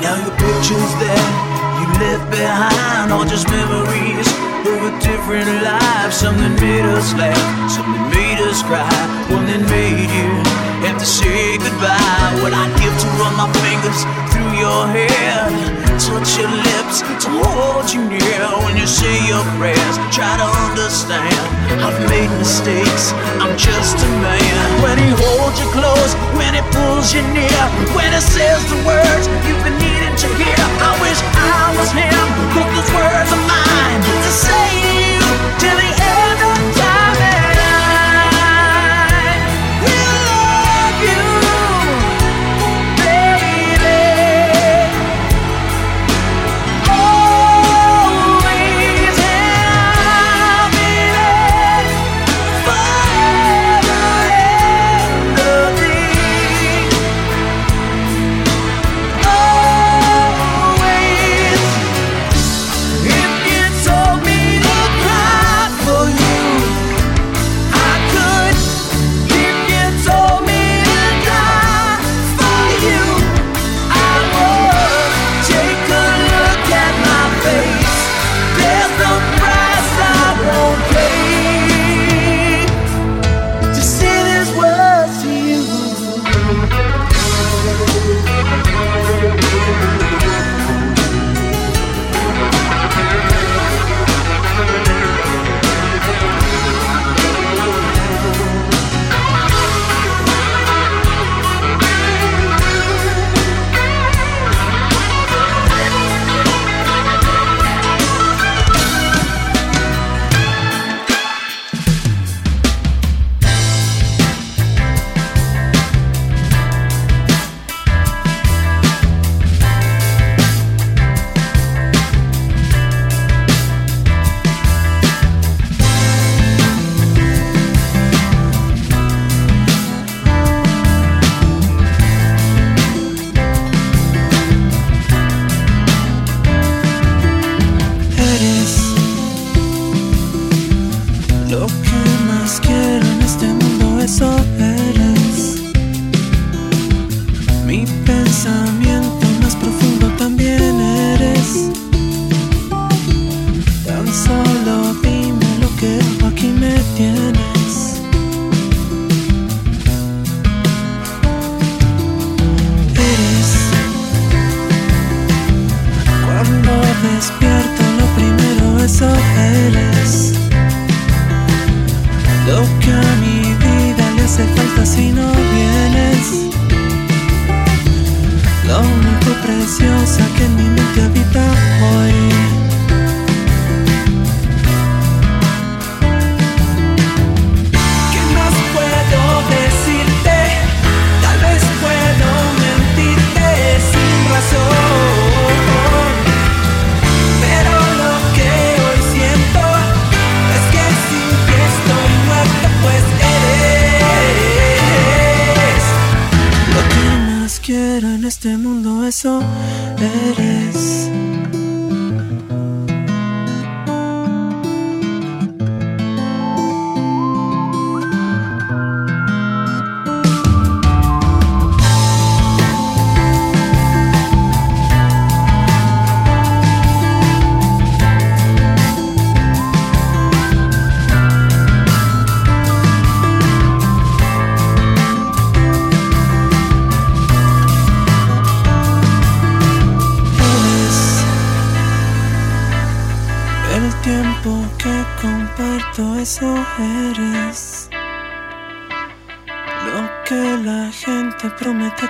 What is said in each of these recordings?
Now your picture's there, you left behind all just memories of a different life. Something made us laugh, something made us cry, one that made you have to say goodbye. What I give to run my fingers through your hair touch your lips to hold you near when you say your prayers. Try to understand, I've made mistakes, I'm just a man. When he holds you close, when he pulls you near, when he says the words you've been needing to hear. I wish I was him, those words are mine to say.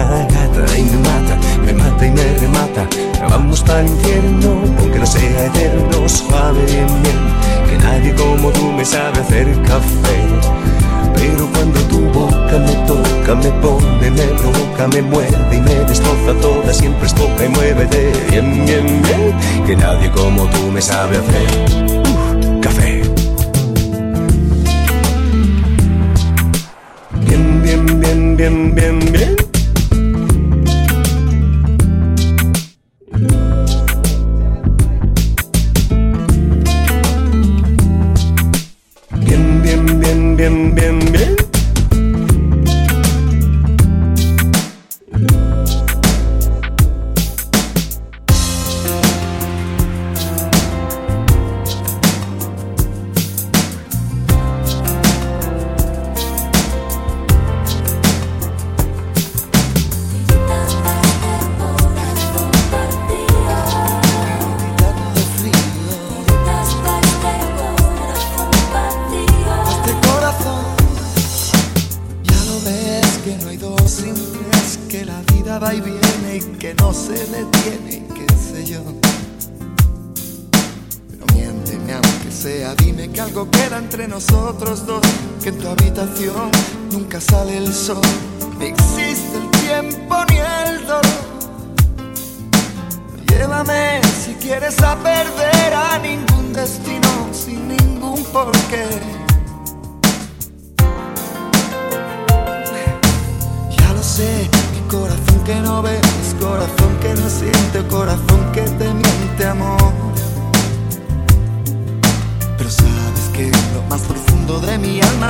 Y me mata, me mata y me remata. Vamos para el infierno, aunque no sea eterno, suave bien, bien, que nadie como tú me sabe hacer café. Pero cuando tu boca me toca, me pone, me provoca, me muerde y me destroza toda, siempre es poca y muévete bien, bien, bien, que nadie como tú me sabe hacer café. Bien, bien, bien, bien, bien, bien.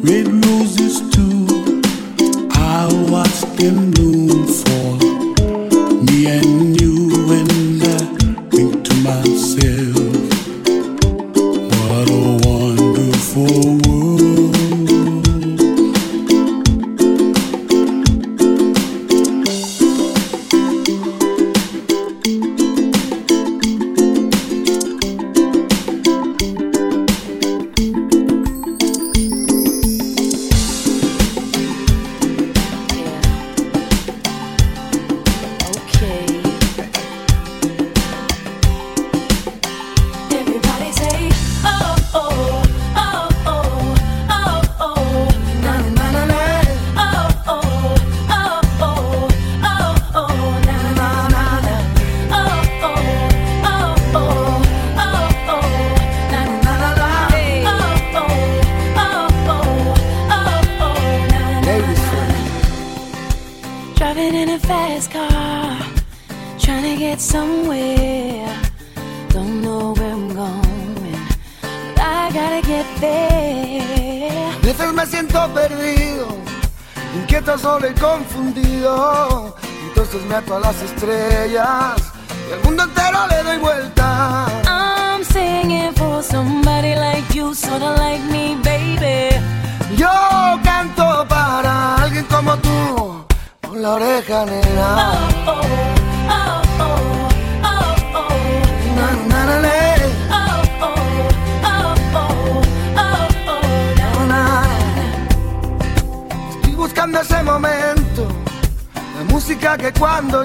Red roses too. I watched them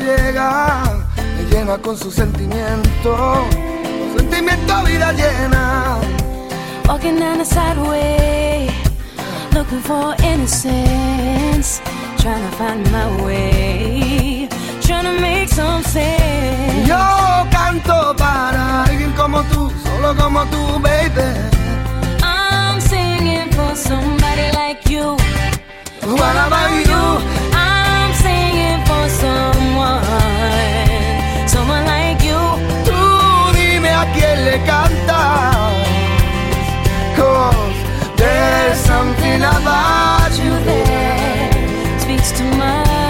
llega, me llena con su sentimiento, con sentimiento vida llena. Walking down the sideway, looking for innocence, trying to find my way, trying to make some sense. Yo canto para alguien como tú, solo como tú, baby. I'm singing for somebody like you. What about you? I'm singing for somebody. someone, someone like you. Tú dime a quién le cantas. Cause there's something about you that speaks to my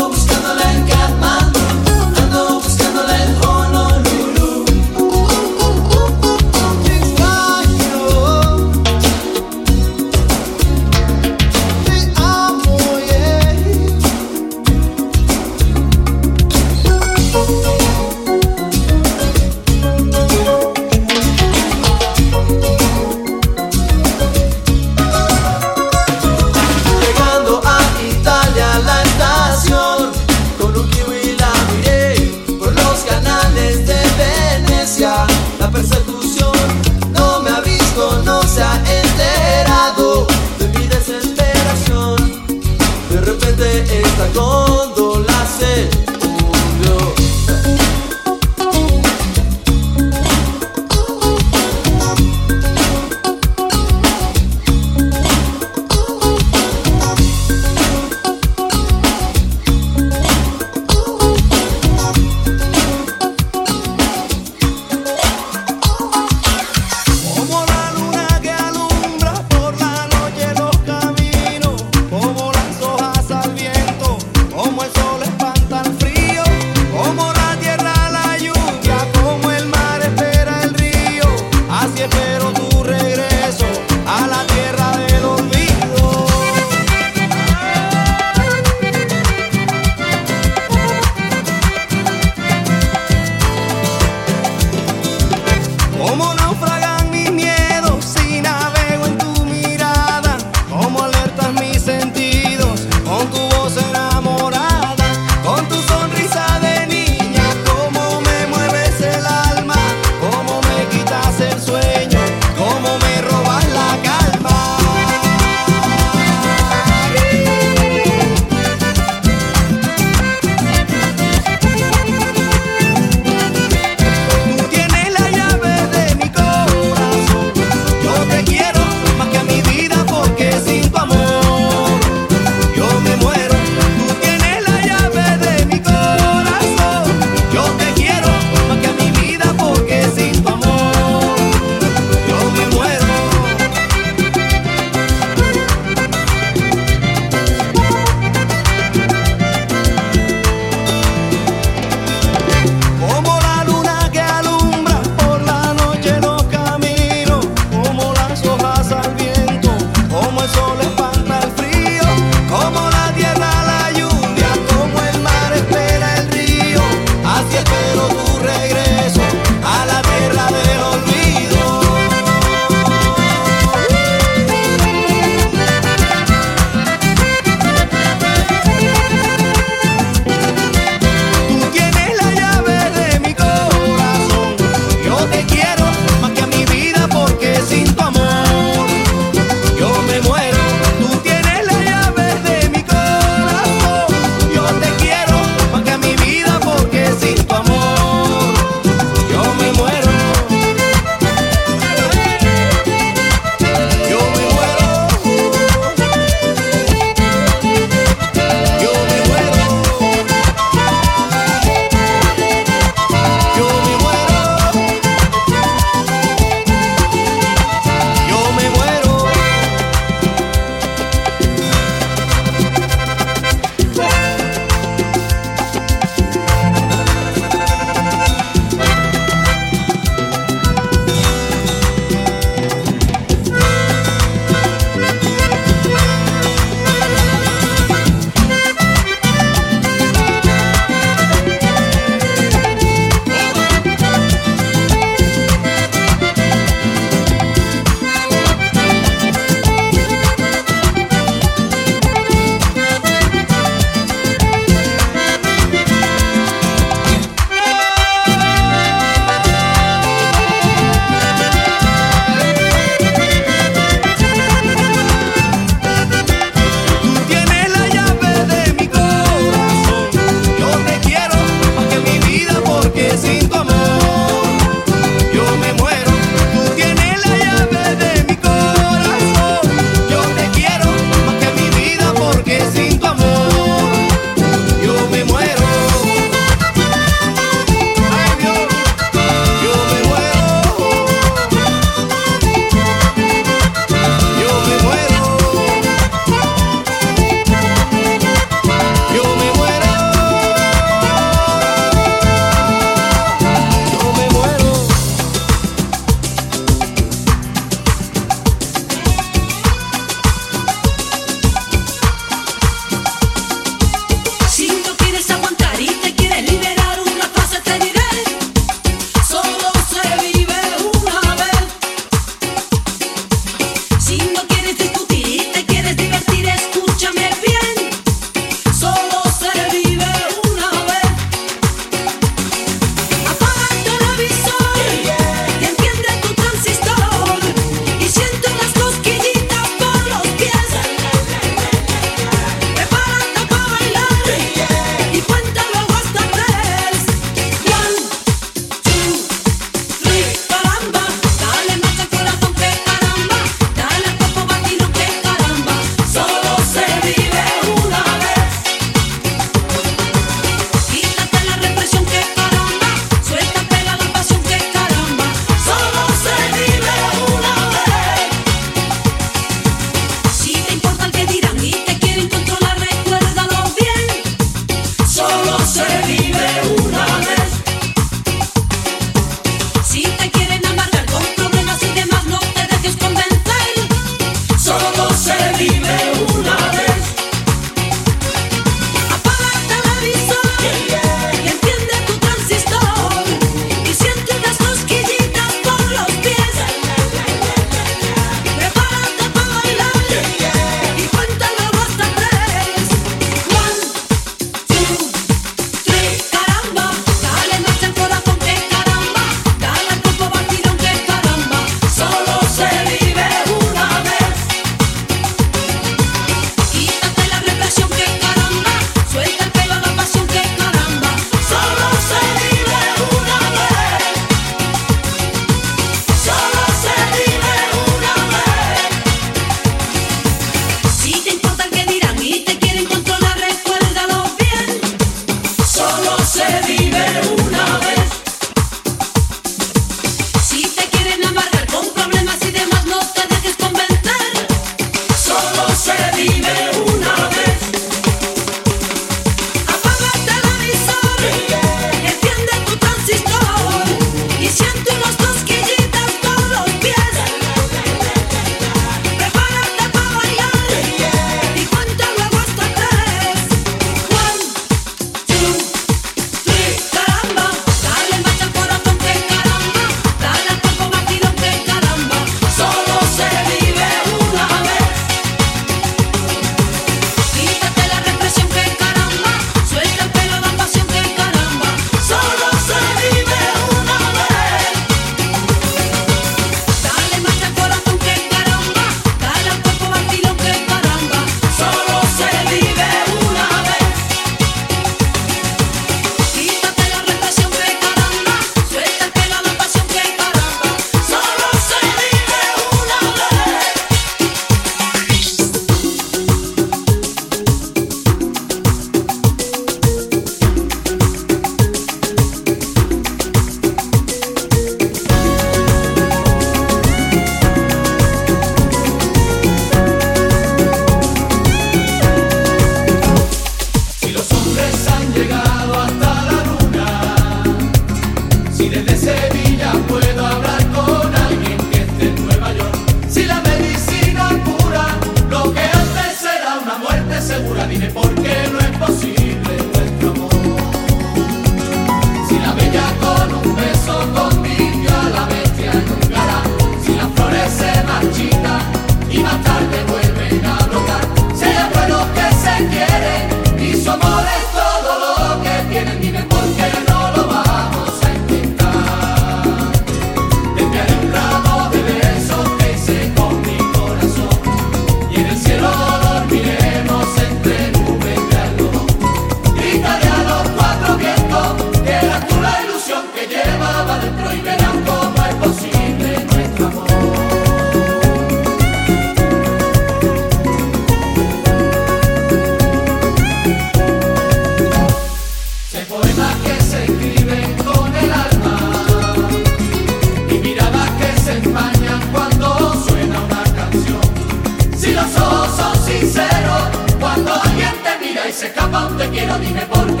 se escapa donde quiera, dime por qué.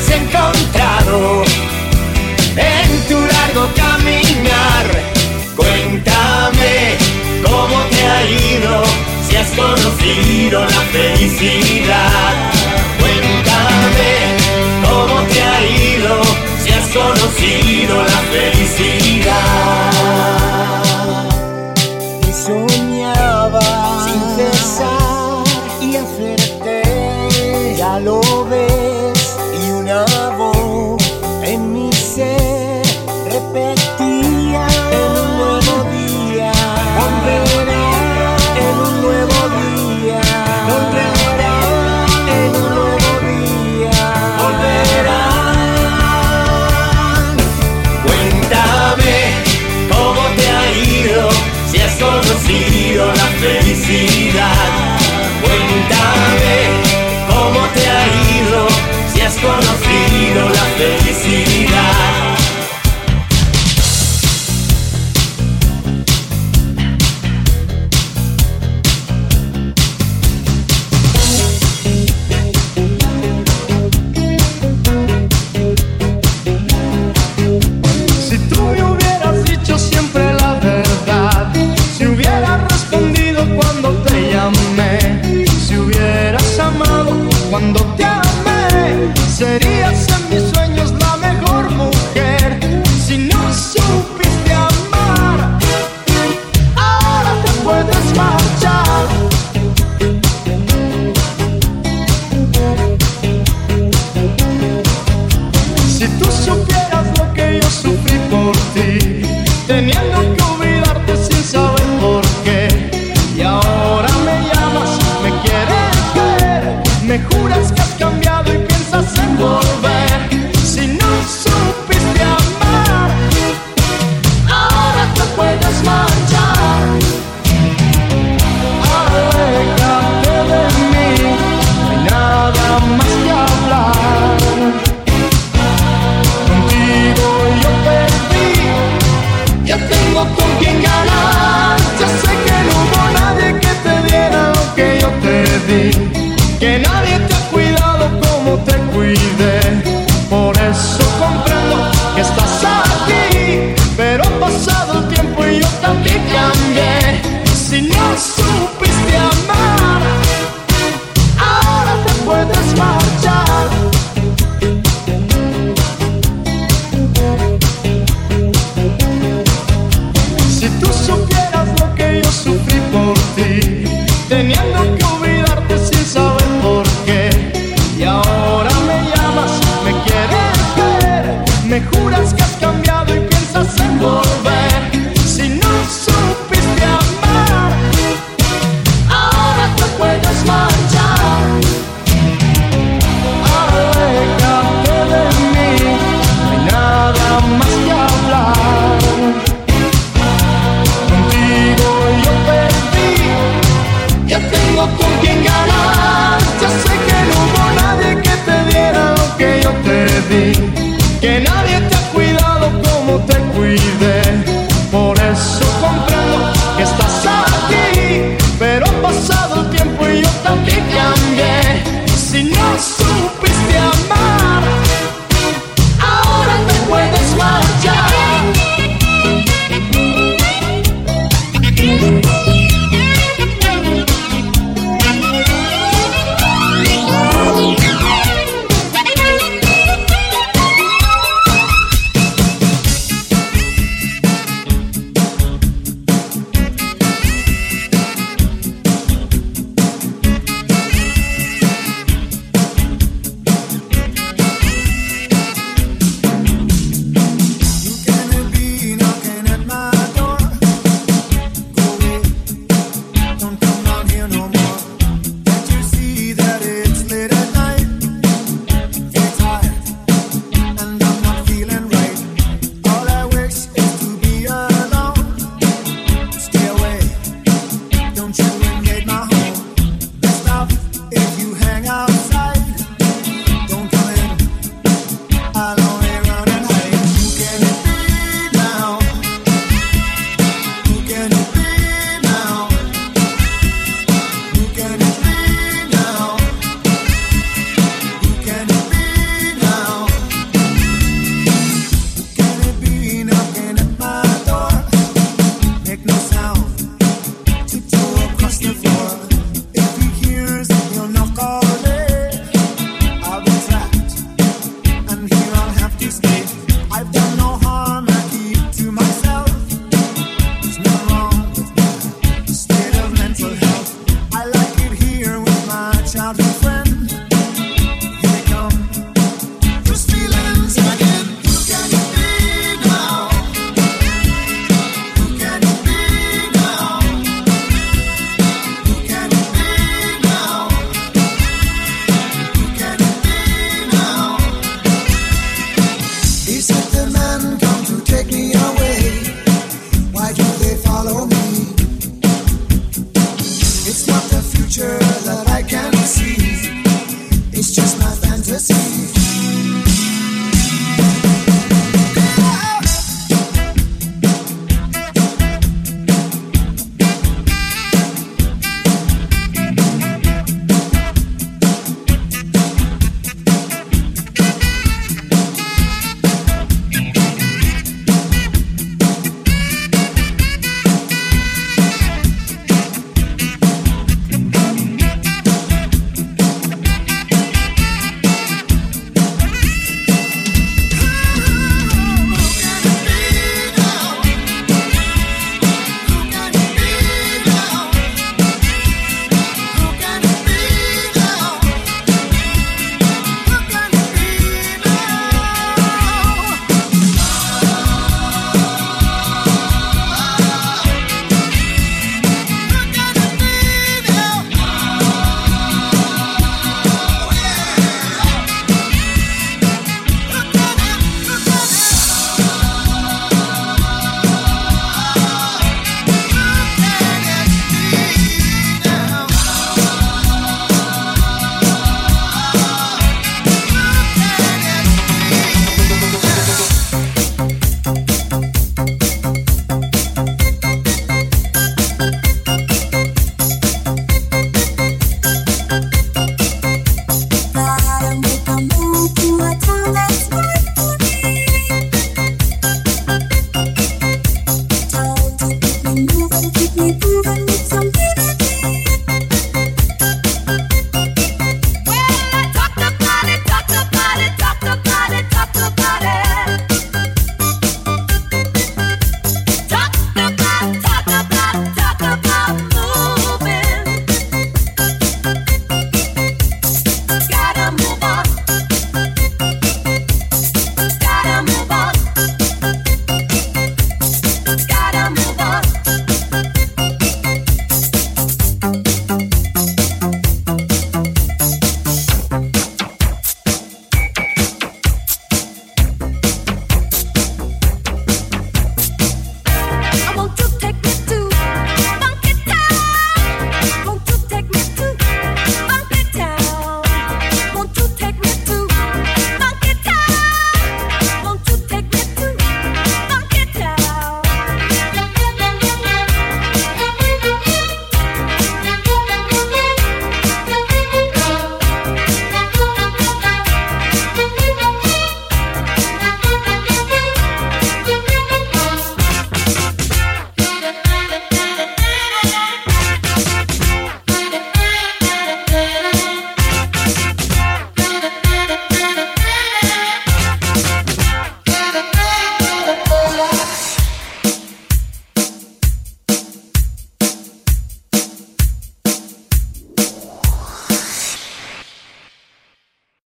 has encontrado en tu largo caminar. Cuéntame cómo te ha ido, si has conocido la felicidad. Cuéntame cómo te ha ido, si has conocido la felicidad.